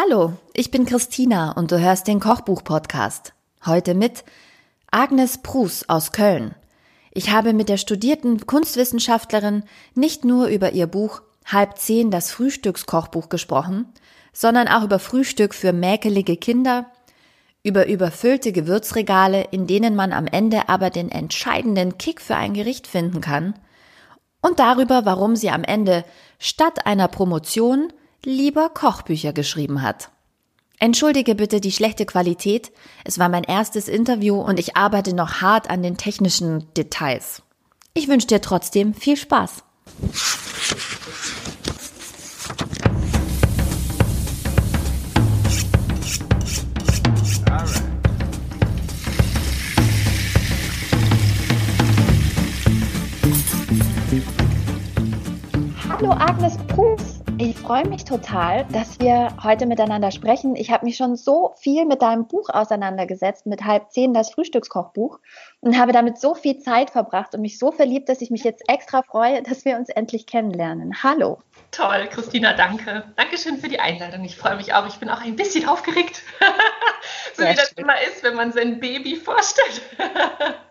Hallo, ich bin Christina und du hörst den Kochbuch-Podcast. Heute mit Agnes Prus aus Köln. Ich habe mit der studierten Kunstwissenschaftlerin nicht nur über ihr Buch Halb zehn das Frühstückskochbuch gesprochen, sondern auch über Frühstück für mäkelige Kinder, über überfüllte Gewürzregale, in denen man am Ende aber den entscheidenden Kick für ein Gericht finden kann, und darüber, warum sie am Ende statt einer Promotion lieber Kochbücher geschrieben hat. Entschuldige bitte die schlechte Qualität. Es war mein erstes Interview und ich arbeite noch hart an den technischen Details. Ich wünsche dir trotzdem viel Spaß. Hallo Agnes Prus. Ich freue mich total, dass wir heute miteinander sprechen. Ich habe mich schon so viel mit deinem Buch auseinandergesetzt, mit halb zehn das Frühstückskochbuch und habe damit so viel Zeit verbracht und mich so verliebt, dass ich mich jetzt extra freue, dass wir uns endlich kennenlernen. Hallo. Toll, Christina, danke. Dankeschön für die Einladung. Ich freue mich auch. Ich bin auch ein bisschen aufgeregt, so Sehr wie das schön. immer ist, wenn man sein Baby vorstellt.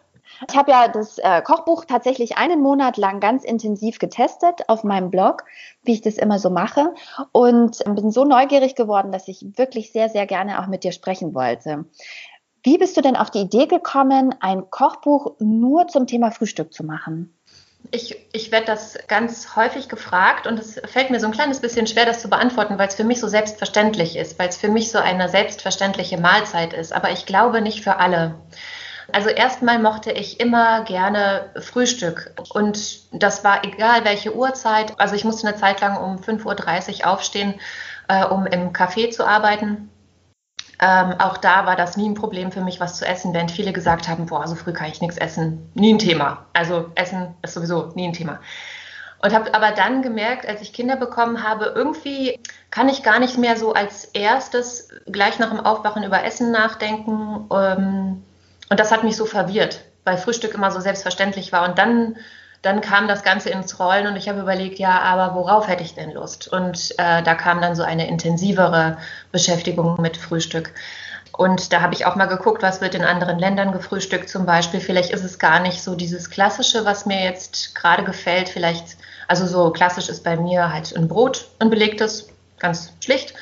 Ich habe ja das äh, Kochbuch tatsächlich einen Monat lang ganz intensiv getestet auf meinem Blog, wie ich das immer so mache und bin so neugierig geworden, dass ich wirklich sehr, sehr gerne auch mit dir sprechen wollte. Wie bist du denn auf die Idee gekommen, ein Kochbuch nur zum Thema Frühstück zu machen? Ich, ich werde das ganz häufig gefragt und es fällt mir so ein kleines bisschen schwer, das zu beantworten, weil es für mich so selbstverständlich ist, weil es für mich so eine selbstverständliche Mahlzeit ist. Aber ich glaube nicht für alle. Also erstmal mochte ich immer gerne Frühstück und das war egal welche Uhrzeit. Also ich musste eine Zeit lang um 5.30 Uhr aufstehen, äh, um im Café zu arbeiten. Ähm, auch da war das nie ein Problem für mich, was zu essen, während viele gesagt haben, boah, so früh kann ich nichts essen. Nie ein Thema. Also Essen ist sowieso nie ein Thema. Und habe aber dann gemerkt, als ich Kinder bekommen habe, irgendwie kann ich gar nicht mehr so als erstes gleich nach dem Aufwachen über Essen nachdenken. Ähm, und das hat mich so verwirrt, weil Frühstück immer so selbstverständlich war. Und dann, dann kam das Ganze ins Rollen und ich habe überlegt, ja, aber worauf hätte ich denn Lust? Und äh, da kam dann so eine intensivere Beschäftigung mit Frühstück. Und da habe ich auch mal geguckt, was wird in anderen Ländern gefrühstückt zum Beispiel. Vielleicht ist es gar nicht so dieses Klassische, was mir jetzt gerade gefällt. Vielleicht, also so klassisch ist bei mir halt ein Brot, ein belegtes, ganz schlicht.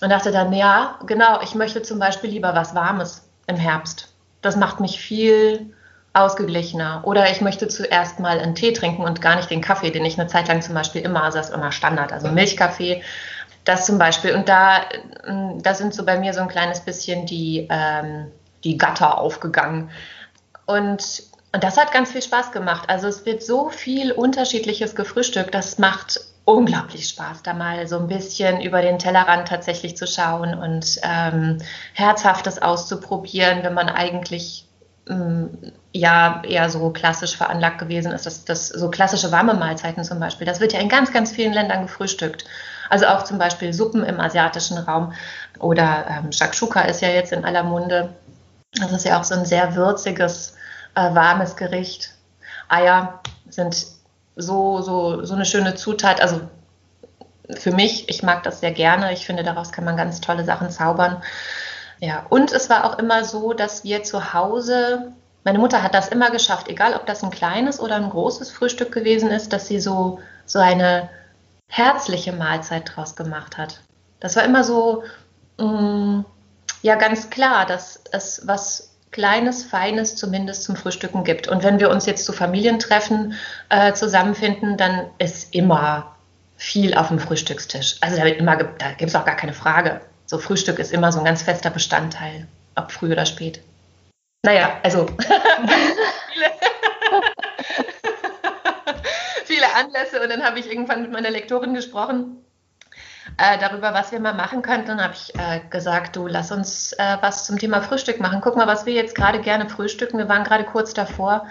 Und dachte dann, ja, genau, ich möchte zum Beispiel lieber was Warmes im Herbst das macht mich viel ausgeglichener. Oder ich möchte zuerst mal einen Tee trinken und gar nicht den Kaffee, den ich eine Zeit lang zum Beispiel immer, also das ist immer Standard, also Milchkaffee, das zum Beispiel. Und da, mm, da sind so bei mir so ein kleines bisschen die, ähm, die Gatter aufgegangen. Und, und das hat ganz viel Spaß gemacht. Also es wird so viel Unterschiedliches gefrühstückt, das macht unglaublich Spaß, da mal so ein bisschen über den Tellerrand tatsächlich zu schauen und ähm, Herzhaftes auszuprobieren, wenn man eigentlich ähm, ja eher so klassisch veranlagt gewesen ist. Das, das, so klassische warme Mahlzeiten zum Beispiel, das wird ja in ganz, ganz vielen Ländern gefrühstückt. Also auch zum Beispiel Suppen im asiatischen Raum oder ähm, Shakshuka ist ja jetzt in aller Munde. Das ist ja auch so ein sehr würziges, äh, warmes Gericht. Eier sind so, so, so eine schöne Zutat. Also für mich, ich mag das sehr gerne. Ich finde, daraus kann man ganz tolle Sachen zaubern. Ja, und es war auch immer so, dass wir zu Hause, meine Mutter hat das immer geschafft, egal ob das ein kleines oder ein großes Frühstück gewesen ist, dass sie so, so eine herzliche Mahlzeit draus gemacht hat. Das war immer so, mh, mm, ja, ganz klar, dass es was Kleines, Feines zumindest zum Frühstücken gibt. Und wenn wir uns jetzt zu Familientreffen äh, zusammenfinden, dann ist immer viel auf dem Frühstückstisch. Also da, da gibt es auch gar keine Frage. So Frühstück ist immer so ein ganz fester Bestandteil, ob früh oder spät. Naja, also viele, viele Anlässe und dann habe ich irgendwann mit meiner Lektorin gesprochen äh, darüber, was wir mal machen könnten. Dann habe ich äh, gesagt, du lass uns äh, was zum Thema Frühstück machen. Guck mal, was wir jetzt gerade gerne frühstücken. Wir waren gerade kurz davor.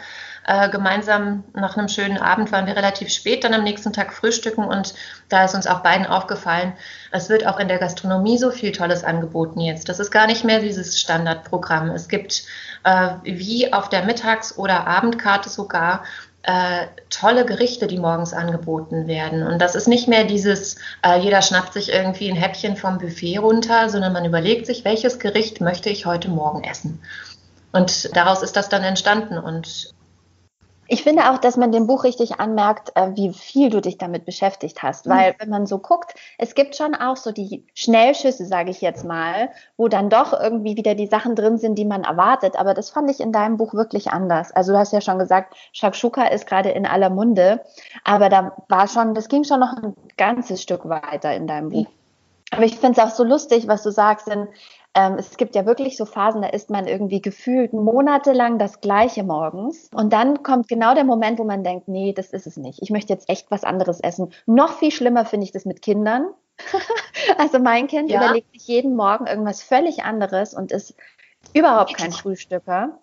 Äh, gemeinsam nach einem schönen Abend waren wir relativ spät dann am nächsten Tag frühstücken und da ist uns auch beiden aufgefallen, es wird auch in der Gastronomie so viel Tolles angeboten jetzt. Das ist gar nicht mehr dieses Standardprogramm. Es gibt äh, wie auf der Mittags- oder Abendkarte sogar äh, tolle Gerichte, die morgens angeboten werden. Und das ist nicht mehr dieses, äh, jeder schnappt sich irgendwie ein Häppchen vom Buffet runter, sondern man überlegt sich, welches Gericht möchte ich heute Morgen essen. Und daraus ist das dann entstanden. Und ich finde auch, dass man dem Buch richtig anmerkt, äh, wie viel du dich damit beschäftigt hast. Mhm. Weil wenn man so guckt, es gibt schon auch so die Schnellschüsse, sage ich jetzt mal, wo dann doch irgendwie wieder die Sachen drin sind, die man erwartet. Aber das fand ich in deinem Buch wirklich anders. Also du hast ja schon gesagt, Shakshuka ist gerade in aller Munde. Aber da war schon, das ging schon noch ein ganzes Stück weiter in deinem Buch. Aber ich finde es auch so lustig, was du sagst, denn ähm, es gibt ja wirklich so Phasen, da isst man irgendwie gefühlt monatelang das Gleiche morgens. Und dann kommt genau der Moment, wo man denkt, nee, das ist es nicht. Ich möchte jetzt echt was anderes essen. Noch viel schlimmer finde ich das mit Kindern. also mein Kind ja. überlegt sich jeden Morgen irgendwas völlig anderes und ist überhaupt kein Frühstücker.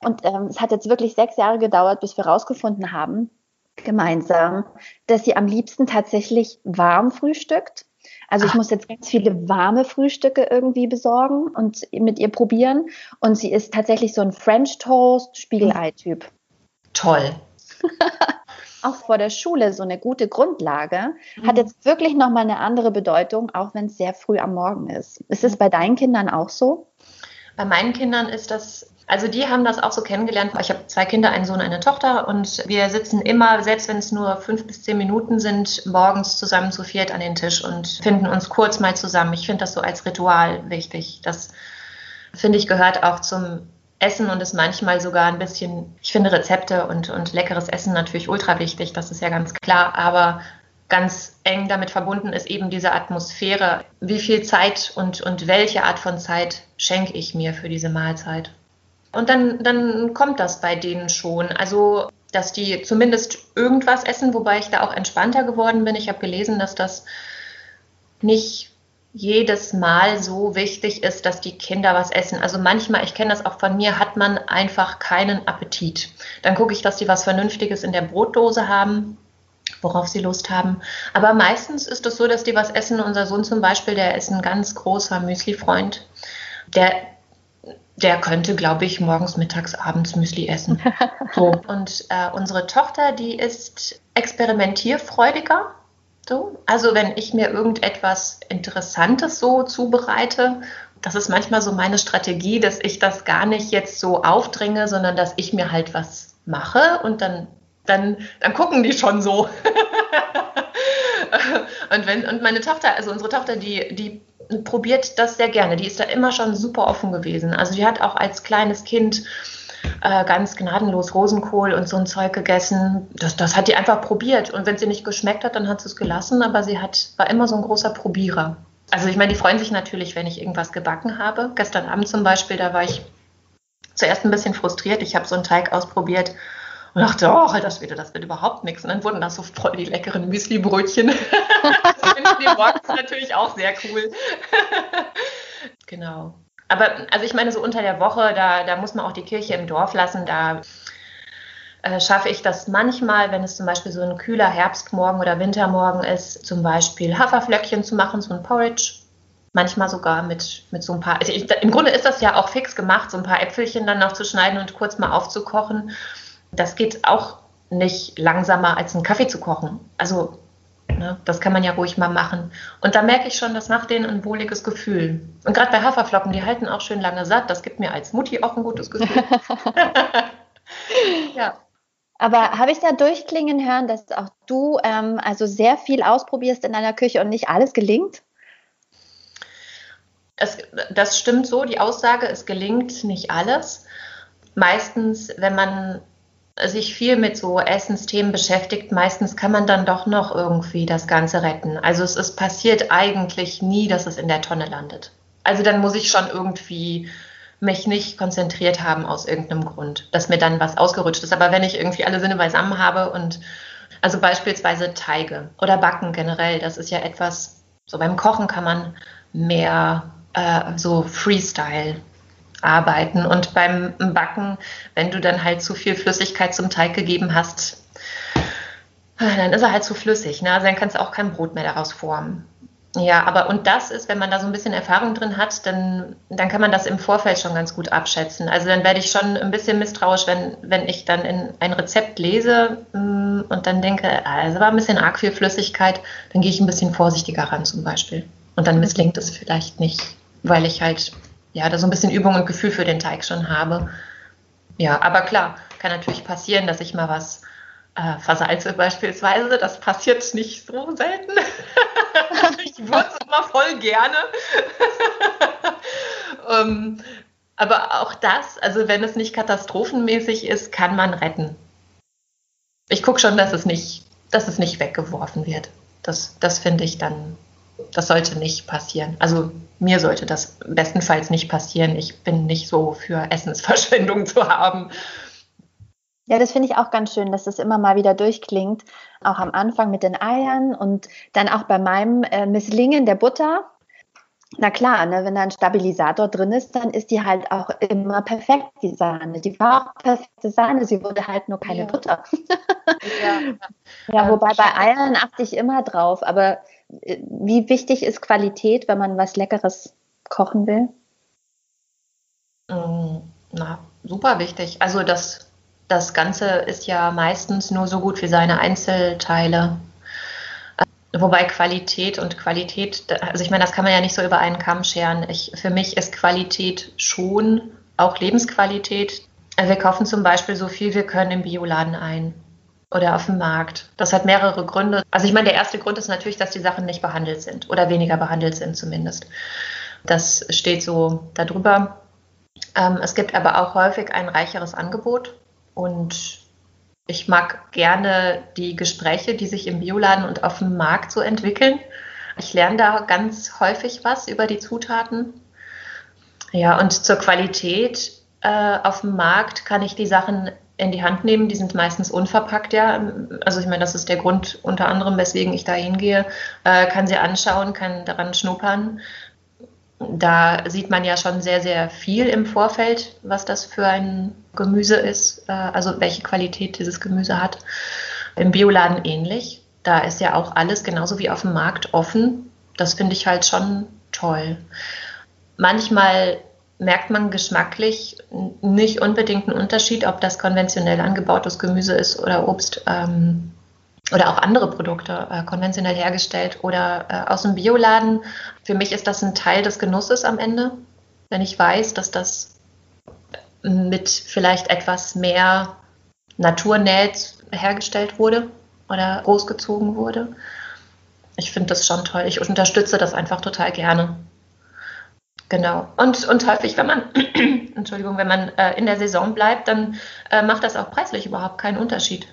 Und ähm, es hat jetzt wirklich sechs Jahre gedauert, bis wir rausgefunden haben, gemeinsam, dass sie am liebsten tatsächlich warm frühstückt also ich muss jetzt ganz viele warme Frühstücke irgendwie besorgen und mit ihr probieren. Und sie ist tatsächlich so ein French Toast Spiegelei-Typ. Toll. auch vor der Schule so eine gute Grundlage, mhm. hat jetzt wirklich nochmal eine andere Bedeutung, auch wenn es sehr früh am Morgen ist. Ist es bei deinen Kindern auch so? Bei meinen Kindern ist das also die haben das auch so kennengelernt. Ich habe zwei Kinder, einen Sohn, eine Tochter und wir sitzen immer, selbst wenn es nur fünf bis zehn Minuten sind, morgens zusammen zu viert an den Tisch und finden uns kurz mal zusammen. Ich finde das so als Ritual wichtig. Das finde ich gehört auch zum Essen und ist manchmal sogar ein bisschen, ich finde Rezepte und, und leckeres Essen natürlich ultra wichtig, das ist ja ganz klar, aber ganz eng damit verbunden ist eben diese Atmosphäre. Wie viel Zeit und, und welche Art von Zeit schenke ich mir für diese Mahlzeit? Und dann, dann kommt das bei denen schon. Also, dass die zumindest irgendwas essen, wobei ich da auch entspannter geworden bin. Ich habe gelesen, dass das nicht jedes Mal so wichtig ist, dass die Kinder was essen. Also manchmal, ich kenne das auch von mir, hat man einfach keinen Appetit. Dann gucke ich, dass die was Vernünftiges in der Brotdose haben, worauf sie Lust haben. Aber meistens ist es so, dass die was essen. Unser Sohn zum Beispiel, der ist ein ganz großer Müsli-Freund. Der der könnte, glaube ich, morgens, mittags, abends Müsli essen. So. Und äh, unsere Tochter, die ist experimentierfreudiger. So. Also wenn ich mir irgendetwas Interessantes so zubereite, das ist manchmal so meine Strategie, dass ich das gar nicht jetzt so aufdringe, sondern dass ich mir halt was mache und dann, dann, dann gucken die schon so. und wenn, und meine Tochter, also unsere Tochter, die, die probiert das sehr gerne. Die ist da immer schon super offen gewesen. Also die hat auch als kleines Kind äh, ganz gnadenlos Rosenkohl und so ein Zeug gegessen. Das, das hat die einfach probiert. Und wenn sie nicht geschmeckt hat, dann hat sie es gelassen. Aber sie hat, war immer so ein großer Probierer. Also ich meine, die freuen sich natürlich, wenn ich irgendwas gebacken habe. Gestern Abend zum Beispiel, da war ich zuerst ein bisschen frustriert. Ich habe so einen Teig ausprobiert und dachte, oh, das wird, das wird überhaupt nichts. Und dann wurden das so voll die leckeren Müsli-Brötchen. das finden die morgens natürlich auch sehr cool. genau. Aber also ich meine, so unter der Woche, da, da muss man auch die Kirche im Dorf lassen. Da äh, schaffe ich das manchmal, wenn es zum Beispiel so ein kühler Herbstmorgen oder Wintermorgen ist, zum Beispiel Haferflöckchen zu machen, so ein Porridge. Manchmal sogar mit, mit so ein paar, also ich, im Grunde ist das ja auch fix gemacht, so ein paar Äpfelchen dann noch zu schneiden und kurz mal aufzukochen das geht auch nicht langsamer als einen Kaffee zu kochen. Also ne, das kann man ja ruhig mal machen. Und da merke ich schon, das macht denen ein wohliges Gefühl. Und gerade bei Haferflocken, die halten auch schön lange satt. Das gibt mir als Mutti auch ein gutes Gefühl. ja. Aber habe ich da durchklingen hören, dass auch du ähm, also sehr viel ausprobierst in deiner Küche und nicht alles gelingt? Es, das stimmt so, die Aussage, es gelingt nicht alles. Meistens, wenn man sich viel mit so Essensthemen beschäftigt, meistens kann man dann doch noch irgendwie das Ganze retten. Also es ist passiert eigentlich nie, dass es in der Tonne landet. Also dann muss ich schon irgendwie mich nicht konzentriert haben aus irgendeinem Grund, dass mir dann was ausgerutscht ist. Aber wenn ich irgendwie alle Sinne beisammen habe und also beispielsweise Teige oder Backen generell, das ist ja etwas, so beim Kochen kann man mehr äh, so Freestyle arbeiten. Und beim Backen, wenn du dann halt zu viel Flüssigkeit zum Teig gegeben hast, dann ist er halt zu flüssig. Ne? Also dann kannst du auch kein Brot mehr daraus formen. Ja, aber und das ist, wenn man da so ein bisschen Erfahrung drin hat, dann, dann kann man das im Vorfeld schon ganz gut abschätzen. Also dann werde ich schon ein bisschen misstrauisch, wenn, wenn ich dann in ein Rezept lese mm, und dann denke, also war ein bisschen arg viel Flüssigkeit, dann gehe ich ein bisschen vorsichtiger ran zum Beispiel. Und dann misslingt es vielleicht nicht, weil ich halt ja da so ein bisschen Übung und Gefühl für den Teig schon habe. Ja, aber klar, kann natürlich passieren, dass ich mal was äh, versalze beispielsweise. Das passiert nicht so selten. ich würze immer voll gerne. ähm, aber auch das, also wenn es nicht katastrophenmäßig ist, kann man retten. Ich gucke schon, dass es nicht, dass es nicht weggeworfen wird. Das, das finde ich dann, das sollte nicht passieren. Also mir sollte das bestenfalls nicht passieren. Ich bin nicht so für Essensverschwendung zu haben. Ja, das finde ich auch ganz schön, dass das immer mal wieder durchklingt. Auch am Anfang mit den Eiern und dann auch bei meinem äh, Misslingen der Butter. Na klar, ne, wenn da ein Stabilisator drin ist, dann ist die halt auch immer perfekt, die Sahne. Die war auch perfekte Sahne, sie wurde halt nur keine ja. Butter. ja, ja, wobei bei Eiern achte ich immer drauf. Aber wie wichtig ist Qualität, wenn man was Leckeres kochen will? Mm, na, super wichtig. Also das das Ganze ist ja meistens nur so gut wie seine Einzelteile. Wobei Qualität und Qualität, also ich meine, das kann man ja nicht so über einen Kamm scheren. Ich, für mich ist Qualität schon auch Lebensqualität. Wir kaufen zum Beispiel so viel wir können im Bioladen ein oder auf dem Markt. Das hat mehrere Gründe. Also ich meine, der erste Grund ist natürlich, dass die Sachen nicht behandelt sind oder weniger behandelt sind zumindest. Das steht so darüber. Ähm, es gibt aber auch häufig ein reicheres Angebot und ich mag gerne die Gespräche, die sich im Bioladen und auf dem Markt so entwickeln. Ich lerne da ganz häufig was über die Zutaten. Ja, und zur Qualität äh, auf dem Markt kann ich die Sachen in die Hand nehmen. Die sind meistens unverpackt, ja. Also ich meine, das ist der Grund unter anderem, weswegen ich da hingehe. Äh, kann sie anschauen, kann daran schnuppern da sieht man ja schon sehr, sehr viel im Vorfeld, was das für ein Gemüse ist, äh, also welche Qualität dieses Gemüse hat. Im Bioladen ähnlich. Da ist ja auch alles genauso wie auf dem Markt offen. Das finde ich halt schon toll. Manchmal merkt man geschmacklich nicht unbedingt einen Unterschied, ob das konventionell angebautes Gemüse ist oder Obst. Ähm, oder auch andere Produkte äh, konventionell hergestellt oder äh, aus dem Bioladen. Für mich ist das ein Teil des Genusses am Ende, wenn ich weiß, dass das mit vielleicht etwas mehr Naturnähe hergestellt wurde oder großgezogen wurde. Ich finde das schon toll. Ich unterstütze das einfach total gerne. Genau. Und, und häufig, wenn man, Entschuldigung, wenn man äh, in der Saison bleibt, dann äh, macht das auch preislich überhaupt keinen Unterschied.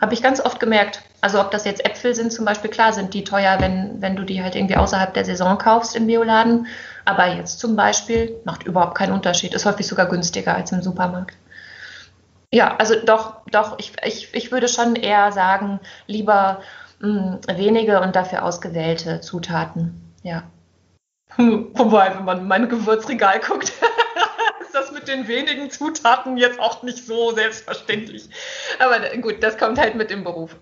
Habe ich ganz oft gemerkt. Also ob das jetzt Äpfel sind zum Beispiel, klar sind die teuer, wenn, wenn du die halt irgendwie außerhalb der Saison kaufst im Bioladen. Aber jetzt zum Beispiel macht überhaupt keinen Unterschied. Ist häufig sogar günstiger als im Supermarkt. Ja, also doch, doch, ich, ich, ich würde schon eher sagen, lieber mh, hm, wenige und dafür ausgewählte Zutaten. Ja. Wobei, wenn man in mein Gewürzregal guckt, das mit den wenigen Zutaten jetzt auch nicht so selbstverständlich. Aber gut, das kommt halt mit dem Beruf.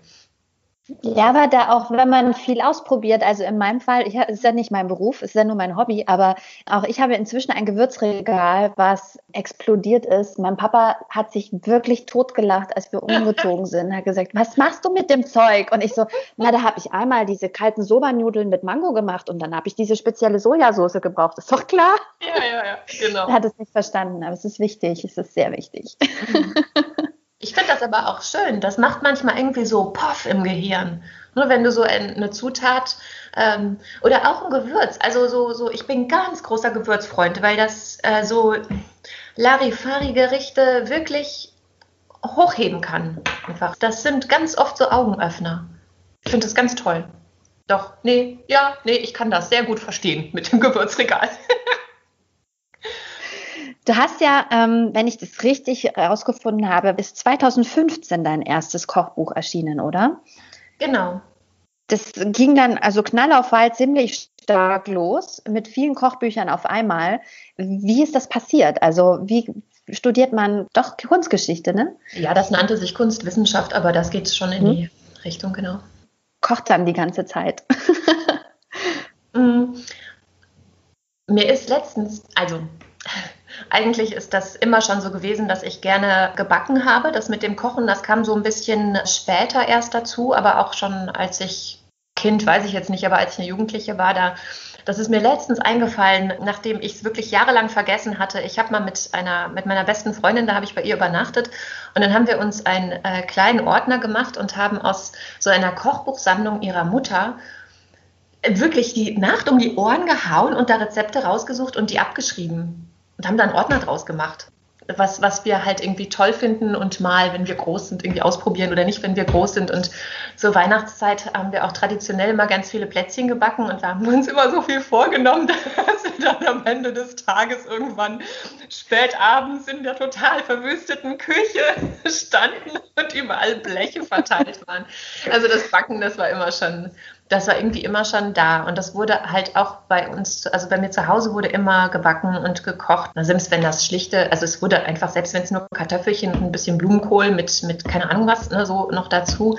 Ja, aber da auch, wenn man viel ausprobiert, also in meinem Fall, ich, ist ja nicht mein Beruf, ist ja nur mein Hobby, aber auch ich habe inzwischen ein Gewürzregal, was explodiert ist. Mein Papa hat sich wirklich totgelacht, als wir umgezogen sind, hat gesagt, was machst du mit dem Zeug? Und ich so, na, da habe ich einmal diese kalten Soba-Nudeln mit Mango gemacht und dann habe ich diese spezielle Sojasauce gebraucht. Ist doch klar? Ja, ja, ja, genau. Er hat es nicht verstanden, aber es ist wichtig, es ist sehr wichtig. Mhm. Ich finde das aber auch schön. Das macht manchmal irgendwie so Poff im Gehirn. Nur wenn du so eine Zutat ähm, oder auch ein Gewürz. Also so, so, ich bin ganz großer Gewürzfreund, weil das äh, so Larifari-Gerichte wirklich hochheben kann. Einfach. Das sind ganz oft so Augenöffner. Ich finde das ganz toll. Doch, nee, ja, nee, ich kann das sehr gut verstehen mit dem Gewürzregal. Du hast ja, ähm, wenn ich das richtig herausgefunden habe, bis 2015 dein erstes Kochbuch erschienen, oder? Genau. Das ging dann also knall auf Fall ziemlich stark los mit vielen Kochbüchern auf einmal. Wie ist das passiert? Also wie studiert man doch Kunstgeschichte, ne? Ja, das nannte sich Kunstwissenschaft, aber das geht schon in hm. die Richtung, genau. Kocht dann die ganze Zeit. Mm. Mir ist letztens, also eigentlich ist das immer schon so gewesen, dass ich gerne gebacken habe. Das mit dem Kochen, das kam so ein bisschen später erst dazu, aber auch schon als ich Kind, weiß ich jetzt nicht, aber als ich eine Jugendliche war, da das ist mir letztens eingefallen, nachdem ich es wirklich jahrelang vergessen hatte. Ich habe mal mit einer, mit meiner besten Freundin, da habe ich bei ihr übernachtet und dann haben wir uns einen äh, kleinen Ordner gemacht und haben aus so einer Kochbuchsammlung ihrer Mutter wirklich die Nacht um die Ohren gehauen und da Rezepte rausgesucht und die abgeschrieben und haben da einen Ordner draus gemacht. Was, was wir halt irgendwie toll finden und mal, wenn wir groß sind, irgendwie ausprobieren oder nicht, wenn wir groß sind. Und zur Weihnachtszeit haben wir auch traditionell immer ganz viele Plätzchen gebacken und da haben wir uns immer so viel vorgenommen, dass wir dann am Ende des Tages irgendwann spät abends in der total verwüsteten Küche standen und überall Bleche verteilt waren. Also das Backen, das war immer schon das war irgendwie immer schon da. Und das wurde halt auch bei uns, also bei mir zu Hause wurde immer gebacken und gekocht. Selbst wenn das schlichte, also es wurde einfach, selbst wenn es nur Kartoffelchen und ein bisschen Blumenkohl mit, mit keine Ahnung was, ne, so noch dazu.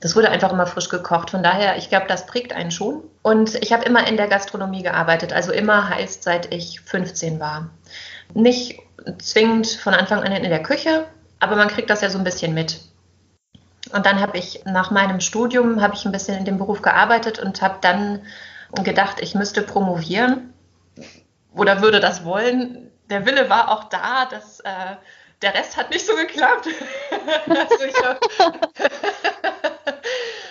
Das wurde einfach immer frisch gekocht. Von daher, ich glaube, das prägt einen schon. Und ich habe immer in der Gastronomie gearbeitet. Also immer heißt, seit ich 15 war. Nicht zwingend von Anfang an in der Küche, aber man kriegt das ja so ein bisschen mit. Und dann habe ich nach meinem Studium habe ich ein bisschen in dem Beruf gearbeitet und habe dann gedacht, ich müsste promovieren oder würde das wollen. Der Wille war auch da, dass äh, der Rest hat nicht so geklappt.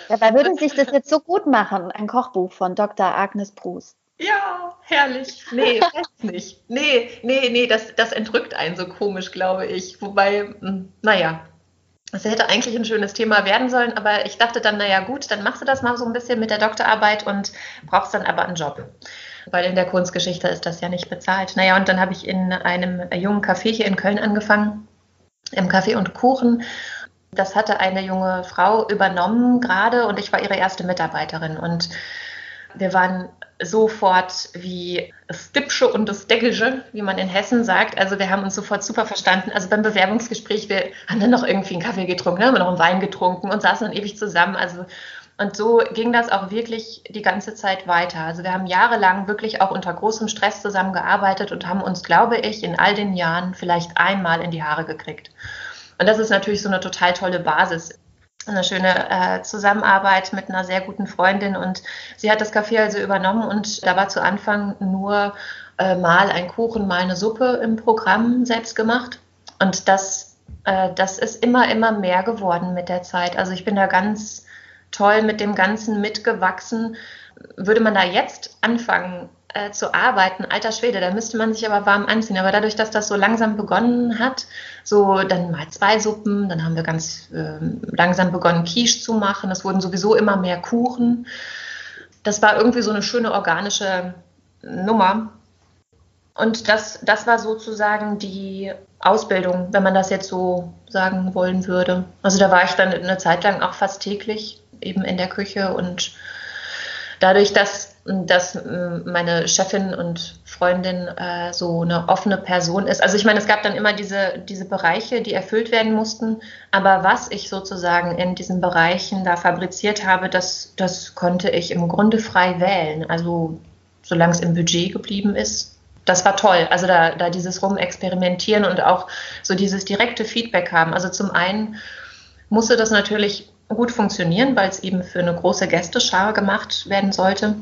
Dabei würde sich das jetzt so gut machen, ein Kochbuch von Dr. Agnes Bruce. Ja, herrlich. Nee, weiß nicht. Nee, nee, nee, das, das entrückt einen so komisch, glaube ich. Wobei, hm, naja, es hätte eigentlich ein schönes Thema werden sollen, aber ich dachte dann, naja gut, dann machst du das mal so ein bisschen mit der Doktorarbeit und brauchst dann aber einen Job. Weil in der Kunstgeschichte ist das ja nicht bezahlt. Naja, und dann habe ich in einem jungen Café hier in Köln angefangen, im Kaffee und Kuchen. Das hatte eine junge Frau übernommen gerade und ich war ihre erste Mitarbeiterin. Und wir waren sofort wie das Dipsche und das Deckelsche, wie man in Hessen sagt. Also wir haben uns sofort super verstanden. Also beim Bewerbungsgespräch, wir haben dann noch irgendwie einen Kaffee getrunken, haben noch einen Wein getrunken und saßen dann ewig zusammen. Also und so ging das auch wirklich die ganze Zeit weiter. Also wir haben jahrelang wirklich auch unter großem Stress zusammengearbeitet und haben uns, glaube ich, in all den Jahren vielleicht einmal in die Haare gekriegt. Und das ist natürlich so eine total tolle Basis eine schöne äh, Zusammenarbeit mit einer sehr guten Freundin und sie hat das Café also übernommen und da war zu Anfang nur äh, mal ein Kuchen, mal eine Suppe im Programm selbst gemacht und das, äh, das ist immer, immer mehr geworden mit der Zeit. Also ich bin da ganz toll mit dem Ganzen mitgewachsen. Würde man da jetzt anfangen, äh, zu arbeiten, alter Schwede, da müsste man sich aber warm anziehen. Aber dadurch, dass das so langsam begonnen hat, so dann mal zwei Suppen, dann haben wir ganz äh, langsam begonnen, Quiche zu machen. Es wurden sowieso immer mehr Kuchen. Das war irgendwie so eine schöne organische Nummer. Und das, das war sozusagen die Ausbildung, wenn man das jetzt so sagen wollen würde. Also da war ich dann eine Zeit lang auch fast täglich eben in der Küche und dadurch, dass dass meine Chefin und Freundin äh, so eine offene Person ist. Also ich meine, es gab dann immer diese, diese Bereiche, die erfüllt werden mussten, aber was ich sozusagen in diesen Bereichen da fabriziert habe, das, das konnte ich im Grunde frei wählen. Also solange es im Budget geblieben ist. Das war toll. Also da, da dieses Rumexperimentieren und auch so dieses direkte Feedback haben. Also zum einen musste das natürlich gut funktionieren, weil es eben für eine große Gästeschar gemacht werden sollte.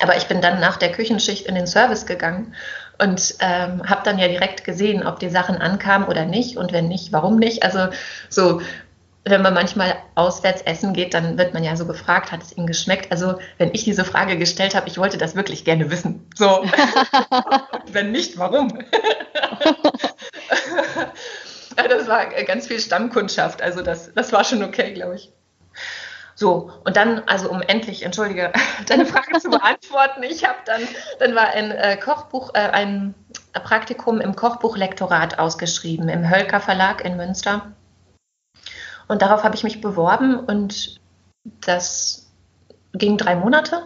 Aber ich bin dann nach der Küchenschicht in den Service gegangen und ähm, habe dann ja direkt gesehen, ob die Sachen ankamen oder nicht und wenn nicht, warum nicht. Also so, wenn man manchmal auswärts essen geht, dann wird man ja so gefragt, hat es Ihnen geschmeckt? Also wenn ich diese Frage gestellt habe, ich wollte das wirklich gerne wissen. So, wenn nicht, warum? das war ganz viel Stammkundschaft, also das, das war schon okay, glaube ich. So, und dann, also um endlich, entschuldige, deine Frage zu beantworten, ich habe dann, dann war ein äh, Kochbuch, äh, ein Praktikum im Kochbuchlektorat ausgeschrieben im Hölker Verlag in Münster. Und darauf habe ich mich beworben und das ging drei Monate.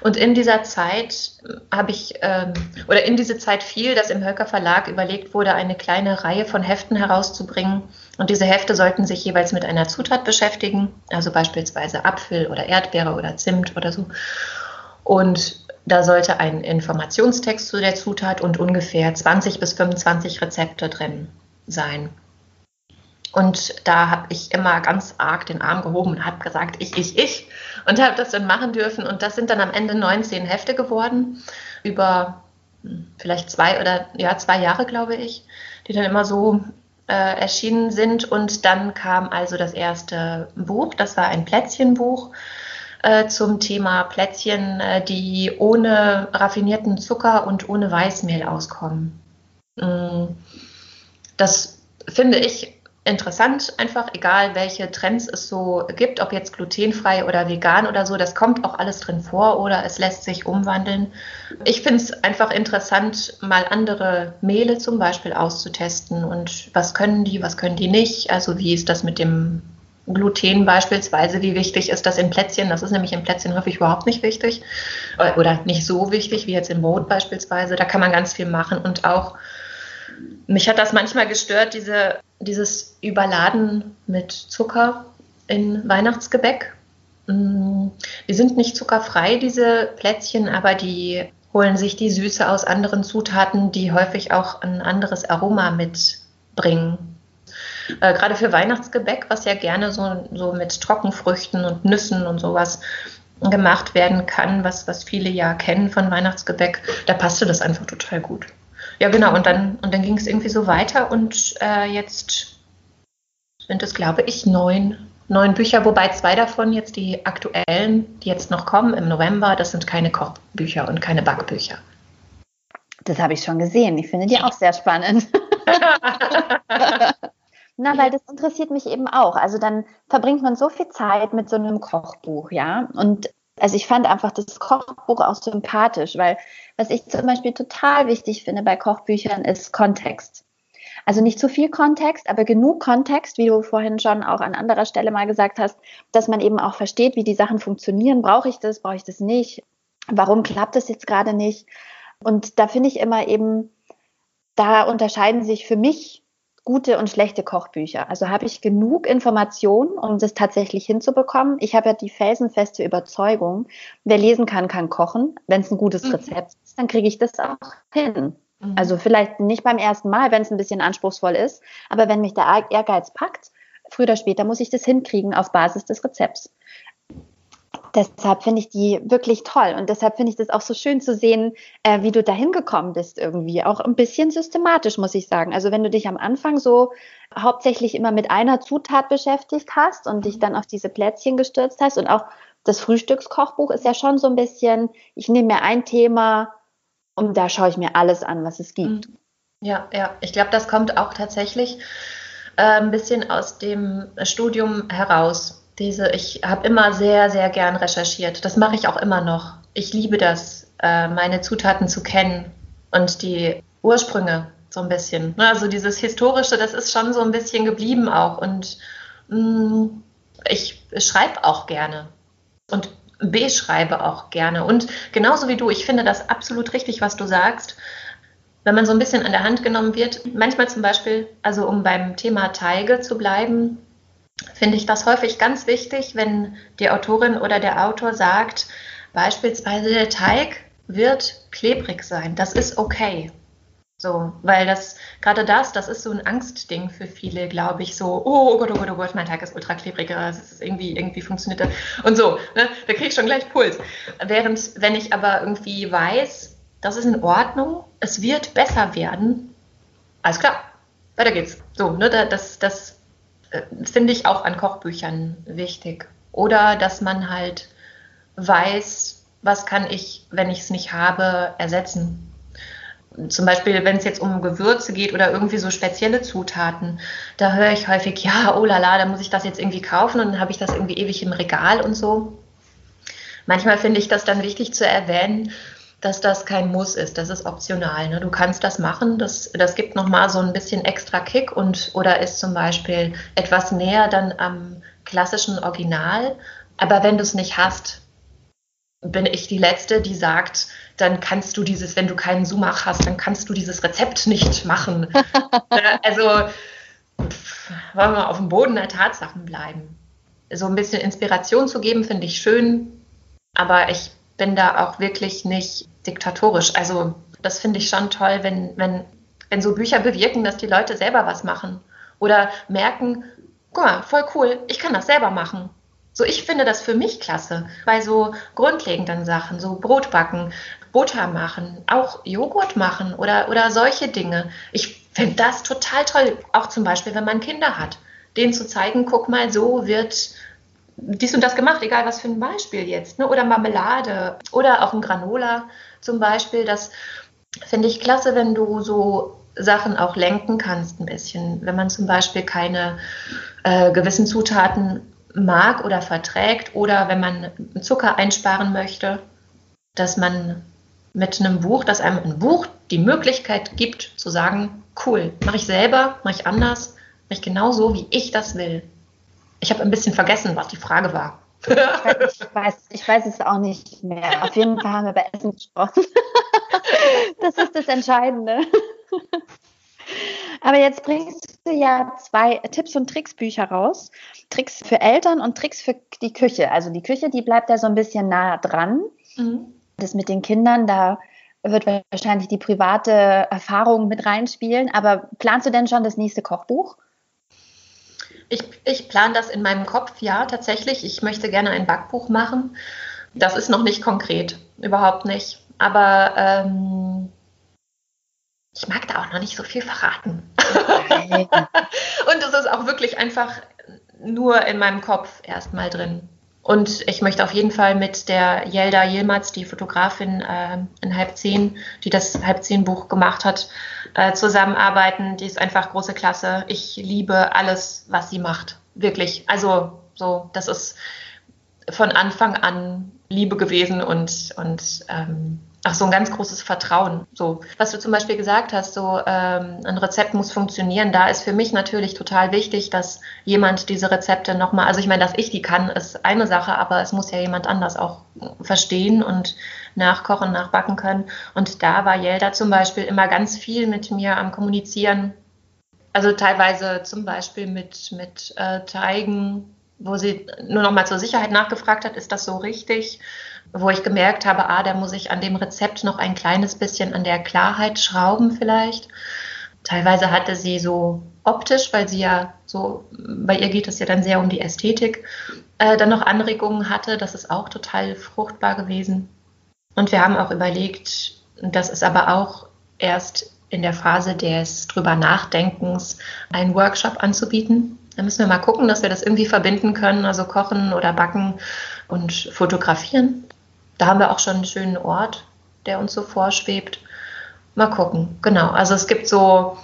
Und in dieser Zeit habe ich, ähm, oder in diese Zeit fiel, dass im Hölker Verlag überlegt wurde, eine kleine Reihe von Heften herauszubringen. Und diese Hefte sollten sich jeweils mit einer Zutat beschäftigen, also beispielsweise Apfel oder Erdbeere oder Zimt oder so. Und Da sollte ein Informationstext zu der Zutat und ungefähr 20 bis 25 Rezepte drin sein. Und da habe ich immer ganz arg den Arm gehoben und habe gesagt, ich, ich, ich. Und habe das dann machen dürfen. Und das sind dann am Ende 19 Hefte geworden, über hm, vielleicht zwei oder ja, zwei Jahre, glaube ich, die dann immer so äh, erschienen sind. Und dann kam also das erste Buch, das war ein Plätzchenbuch äh, zum Thema Plätzchen, äh, die ohne raffinierten Zucker und ohne Weißmehl auskommen. Mm, das finde ich interessant, einfach egal welche Trends es so gibt, ob jetzt glutenfrei oder vegan oder so, das kommt auch alles drin vor oder es lässt sich umwandeln. Ich finde es einfach interessant, mal andere Mehle zum Beispiel auszutesten und was können die, was können die nicht, also wie ist das mit dem Gluten beispielsweise, wie wichtig ist das in Plätzchen? Das ist nämlich in Plätzchen häufig überhaupt nicht wichtig äh, oder nicht so wichtig wie jetzt im Brot beispielsweise. Da kann man ganz viel machen und auch mich hat das manchmal gestört, diese, dieses Überladen mit Zucker in Weihnachtsgebäck. Mm, die sind nicht zuckerfrei, diese Plätzchen, aber die holen sich die Süße aus anderen Zutaten, die häufig auch ein anderes Aroma mitbringen. Äh, gerade für Weihnachtsgebäck, was ja gerne so, so mit Trockenfrüchten und Nüssen und sowas gemacht werden kann, was, was viele ja kennen von Weihnachtsgebäck, da passte das einfach total gut. Ja, genau, und dann, und dann ging es irgendwie so weiter und äh, jetzt sind es, glaube ich, neun, neun Bücher, wobei zwei davon jetzt die aktuellen, die jetzt noch kommen im November, das sind keine Kochbücher und keine Backbücher. Das habe ich schon gesehen. Ich finde die auch sehr spannend. Na, weil das interessiert mich eben auch. Also dann verbringt man so viel Zeit mit so einem Kochbuch, ja. Und also ich fand einfach das Kochbuch auch sympathisch, weil was ich zum Beispiel total wichtig finde bei Kochbüchern ist Kontext. Also nicht zu viel Kontext, aber genug Kontext, wie du vorhin schon auch an anderer Stelle mal gesagt hast, dass man eben auch versteht, wie die Sachen funktionieren. Brauche ich das, brauche ich das nicht? Warum klappt das jetzt gerade nicht? Und da finde ich immer eben, da unterscheiden sich für mich gute und schlechte Kochbücher. Also habe ich genug Informationen, um das tatsächlich hinzubekommen. Ich habe ja die felsenfeste Überzeugung, wer lesen kann, kann kochen. Wenn es ein gutes mhm. Rezept ist, dann kriege ich das auch hin. Mhm. Also vielleicht nicht beim ersten Mal, wenn es ein bisschen anspruchsvoll ist, aber wenn mich der Ehrgeiz packt, früher oder später muss ich das hinkriegen auf Basis des Rezepts deshalb finde ich die wirklich toll und deshalb finde ich das auch so schön zu sehen, äh, wie du dahin gekommen bist irgendwie. Auch ein bisschen systematisch, muss ich sagen. Also wenn du dich am Anfang so hauptsächlich immer mit einer Zutat beschäftigt hast und dich dann auf diese Plätzchen gestürzt hast und auch das Frühstückskochbuch ist ja schon so ein bisschen, ich nehme mir ein Thema und da schaue ich mir alles an, was es gibt. Mhm. Ja, ja, ich glaube, das kommt auch tatsächlich äh, ein bisschen aus dem Studium heraus diese, ich habe immer sehr, sehr gern recherchiert. Das mache ich auch immer noch. Ich liebe das, äh, meine Zutaten zu kennen und die Ursprünge so ein bisschen. Ne, also dieses Historische, das ist schon so ein bisschen geblieben auch. Und mm, ich schreibe auch gerne und beschreibe auch gerne. Und genauso wie du, ich finde das absolut richtig, was du sagst. Wenn man so ein bisschen an der Hand genommen wird, manchmal zum Beispiel, also um beim Thema Teige zu bleiben, finde ich das häufig ganz wichtig, wenn die Autorin oder der Autor sagt, beispielsweise der Teig wird klebrig sein. Das ist okay. So, weil das, gerade das, das ist so ein Angstding für viele, glaube ich, so, oh, oh Gott, oh Gott, oh Gott, mein Teig ist ultra klebrig, es ist irgendwie, irgendwie funktioniert das. Und so, ne, da kriege ich schon gleich Puls. Während, wenn ich aber irgendwie weiß, das ist in Ordnung, es wird besser werden, alles klar, weiter geht's. So, ne, das, das finde ich auch an Kochbüchern wichtig. Oder dass man halt weiß, was kann ich, wenn ich es nicht habe, ersetzen. Zum Beispiel, wenn es jetzt um Gewürze geht oder irgendwie so spezielle Zutaten, da höre ich häufig, ja, oh la la, da muss ich das jetzt irgendwie kaufen und dann habe ich das irgendwie ewig im Regal und so. Manchmal finde ich das dann wichtig zu erwähnen, dass das kein Muss ist, das ist optional. Ne? Du kannst das machen, das, das gibt nochmal so ein bisschen extra Kick und oder ist zum Beispiel etwas näher dann am klassischen Original. Aber wenn du es nicht hast, bin ich die Letzte, die sagt, dann kannst du dieses, wenn du keinen Sumach hast, dann kannst du dieses Rezept nicht machen. Ne? also pff, wollen wir auf dem Boden der Tatsachen bleiben. So ein bisschen Inspiration zu geben, finde ich schön, aber ich bin da auch wirklich nicht diktatorisch. Also das finde ich schon toll, wenn, wenn, wenn so Bücher bewirken, dass die Leute selber was machen. Oder merken, guck mal, voll cool, ich kann das selber machen. So, ich finde das für mich klasse. Bei so grundlegenden Sachen, so Brot backen, Butter machen, auch Joghurt machen oder, oder solche Dinge. Ich finde das total toll. Auch zum Beispiel, wenn man Kinder hat, denen zu zeigen, guck mal, so wird dies und das gemacht, egal was für ein Beispiel jetzt. Ne? Oder Marmelade oder auch ein Granola zum Beispiel. Das finde ich klasse, wenn du so Sachen auch lenken kannst ein bisschen. Wenn man zum Beispiel keine äh, gewissen Zutaten mag oder verträgt oder wenn man Zucker einsparen möchte, dass man mit einem Buch, dass einem ein Buch die Möglichkeit gibt zu sagen, cool, mache ich selber, mache ich anders, mache ich genau so, wie ich das will. Ich habe ein bisschen vergessen, was die Frage war. Ich weiß, ich weiß es auch nicht mehr. Auf jeden Fall haben wir bei Essen gesprochen. Das ist das Entscheidende. Aber jetzt bringst du ja zwei Tipps und Tricks Bücher raus. Tricks für Eltern und Tricks für die Küche. Also die Küche, die bleibt ja so ein bisschen nah dran. Mhm. Das mit den Kindern, da wird wahrscheinlich die private Erfahrung mit reinspielen. Aber planst du denn schon das nächste Kochbuch? Ich, ich plane das in meinem Kopf, ja, tatsächlich. Ich möchte gerne ein Backbuch machen. Das ist noch nicht konkret, überhaupt nicht. Aber ähm, ich mag da auch noch nicht so viel verraten. und es ist auch wirklich einfach nur in meinem Kopf erstmal drin. Und ich möchte auf jeden Fall mit der Jelda Yilmaz, die Fotografin äh, in Halb Zehn, die das Halb Zehn Buch gemacht hat, äh, zusammenarbeiten. Die ist einfach große Klasse. Ich liebe alles, was sie macht. Wirklich. Also so, das ist von Anfang an Liebe gewesen und, und ähm, Ach, so ein ganz großes Vertrauen. So, was du zum Beispiel gesagt hast, so ähm, ein Rezept muss funktionieren. Da ist für mich natürlich total wichtig, dass jemand diese Rezepte nochmal, also ich meine, dass ich die kann, ist eine Sache, aber es muss ja jemand anders auch verstehen und nachkochen, nachbacken können. Und da war Jelda zum Beispiel immer ganz viel mit mir am Kommunizieren. Also teilweise zum Beispiel mit, mit äh, Teigen, wo sie nur nochmal zur Sicherheit nachgefragt hat, ist das so richtig? wo ich gemerkt habe, ah, da muss ich an dem Rezept noch ein kleines bisschen an der Klarheit schrauben vielleicht. Teilweise hatte sie so optisch, weil sie ja so, bei ihr geht es ja dann sehr um die Ästhetik, äh, dann noch Anregungen hatte. Das ist auch total fruchtbar gewesen. Und wir haben auch überlegt, das ist aber auch erst in der Phase des drüber Nachdenkens, einen Workshop anzubieten. Da müssen wir mal gucken, dass wir das irgendwie verbinden können, also kochen oder backen und fotografieren. Da haben wir auch schon einen schönen Ort, der uns so vorschwebt. Mal gucken. Genau. Also es gibt so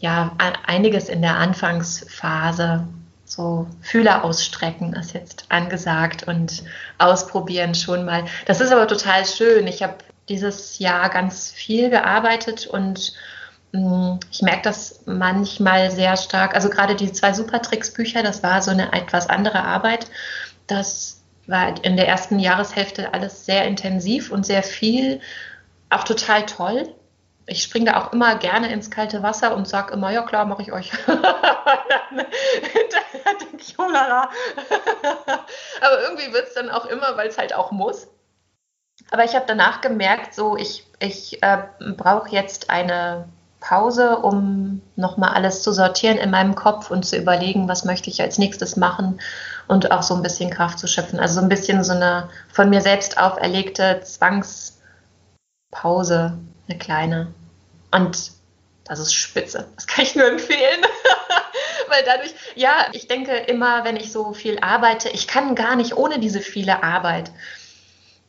ja einiges in der Anfangsphase. So Fühler ausstrecken ist jetzt angesagt und ausprobieren schon mal. Das ist aber total schön. Ich habe dieses Jahr ganz viel gearbeitet und ich merke das manchmal sehr stark. Also gerade die zwei Supertricks-Bücher, das war so eine etwas andere Arbeit. Das war in der ersten Jahreshälfte alles sehr intensiv und sehr viel, auch total toll. Ich springe da auch immer gerne ins kalte Wasser und sage immer, ja klar, mache ich euch. oh. Aber irgendwie wird es dann auch immer, weil es halt auch muss. Aber ich habe danach gemerkt, so ich, ich äh, brauche jetzt eine Pause, um nochmal alles zu sortieren in meinem Kopf und zu überlegen, was möchte ich als nächstes machen und auch so ein bisschen Kraft zu schöpfen. Also so ein bisschen so eine von mir selbst auferlegte Zwangspause, eine kleine. Und das ist spitze. Das kann ich nur empfehlen. Weil dadurch, ja, ich denke immer, wenn ich so viel arbeite, ich kann gar nicht ohne diese viele Arbeit.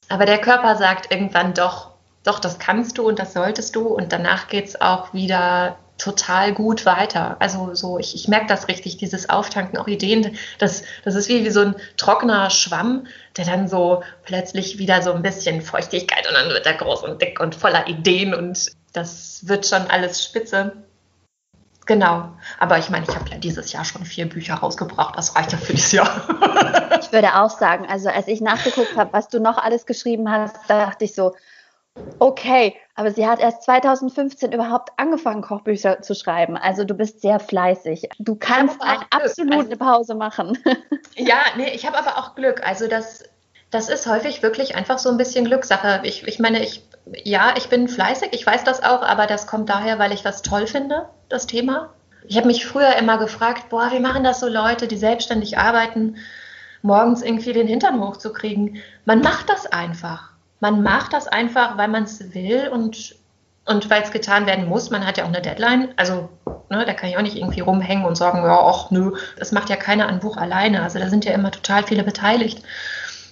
Aber der Körper sagt irgendwann doch, doch, das kannst du und das solltest du. Und danach geht es auch wieder total gut weiter. Also so, ich, ich merke das richtig, dieses Auftanken, auch Ideen, das, das ist wie, wie so ein trockener Schwamm, der dann so plötzlich wieder so ein bisschen Feuchtigkeit und dann wird er groß und dick und voller Ideen und das wird schon alles spitze. Genau. Aber ich meine, ich habe ja dieses Jahr schon vier Bücher rausgebracht. Das reicht ja für dieses Jahr. ich würde auch sagen, also als ich nachgeguckt habe, was du noch alles geschrieben hast, dachte ich so, Okay, aber sie hat erst 2015 überhaupt angefangen, Kochbücher zu schreiben. Also du bist sehr fleißig. Du kannst eine absolute also, Pause machen. Ja, nee, ich habe aber auch Glück. Also das, Das ist häufig wirklich einfach so ein bisschen Glückssache. Ich, ich meine, ich, ja, ich bin fleißig, ich weiß das auch, aber das kommt daher, weil ich das toll finde, das Thema. Ich habe mich früher immer gefragt, boah, wie machen das so Leute, die selbstständig arbeiten, morgens irgendwie den Hintern hochzukriegen. Man macht das einfach. Man macht das einfach, weil man es will und, und weil es getan werden muss. Man hat ja auch eine Deadline. Also, ne, da kann ich auch nicht irgendwie rumhängen und sagen, ja, ach nö, das macht ja keiner ein Buch alleine. Also da sind ja immer total viele beteiligt.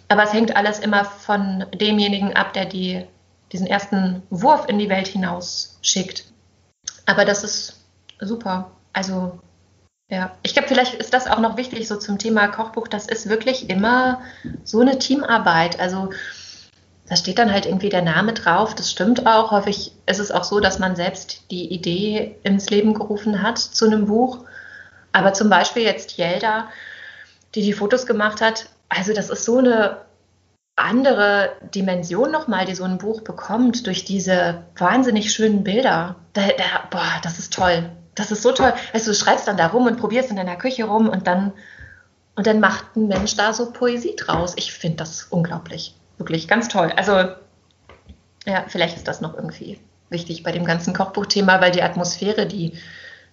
Aber es hängt alles immer von demjenigen ab, der die, diesen ersten Wurf in die Welt hinaus schickt. Aber das ist super. Also ja, ich glaube, vielleicht ist das auch noch wichtig so zum Thema Kochbuch. Das ist wirklich immer so eine Teamarbeit. Also da steht dann halt irgendwie der Name drauf. Das stimmt auch. Häufig ist es auch so, dass man selbst die Idee ins Leben gerufen hat zu einem Buch. Aber zum Beispiel jetzt Jelda, die die Fotos gemacht hat, also das ist so eine andere Dimension nochmal, die so ein Buch bekommt durch diese wahnsinnig schönen Bilder. Da, da, boah, das ist toll. Das ist so toll. Also du schreibst dann da rum und probierst in deiner Küche rum und dann, und dann macht ein Mensch da so Poesie draus. Ich finde das unglaublich. Wirklich ganz toll. Also ja, vielleicht ist das noch irgendwie wichtig bei dem ganzen Kochbuchthema, weil die Atmosphäre, die,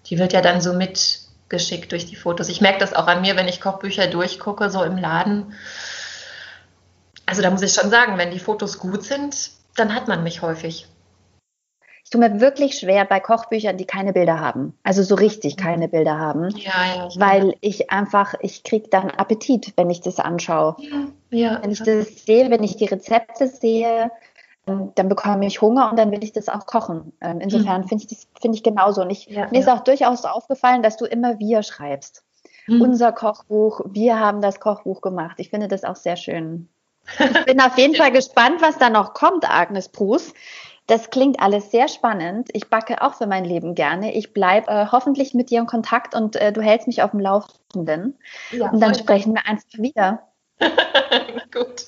die wird ja dann so mitgeschickt durch die Fotos. Ich merke das auch an mir, wenn ich Kochbücher durchgucke, so im Laden. Also da muss ich schon sagen, wenn die Fotos gut sind, dann hat man mich häufig. Ich tue mir wirklich schwer bei Kochbüchern, die keine Bilder haben. Also so richtig mhm. keine Bilder haben. Ja, ja. Weil ich einfach, ich kriege dann Appetit, wenn ich das anschaue. Ja. Wenn ich das sehe, wenn ich die Rezepte sehe, dann bekomme ich Hunger und dann will ich das auch kochen. Ähm, insofern mhm. finde ich das finde ich genauso. Und ich, mir ist auch durchaus aufgefallen, dass du immer wir schreibst. Mhm. Unser Kochbuch, wir haben das Kochbuch gemacht. Ich finde das auch sehr schön. Ich bin auf jeden Fall gespannt, was da noch kommt, Agnes Bruce. Das klingt alles sehr spannend. Ich backe auch für mein Leben gerne. Ich bleibe äh, hoffentlich mit dir in Kontakt und äh, du hältst mich auf dem Laufenden. Ja, und dann sprechen wir einfach wieder. Gut,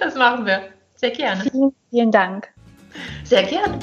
das machen wir. Sehr gerne. Vielen, vielen Dank. Sehr gerne.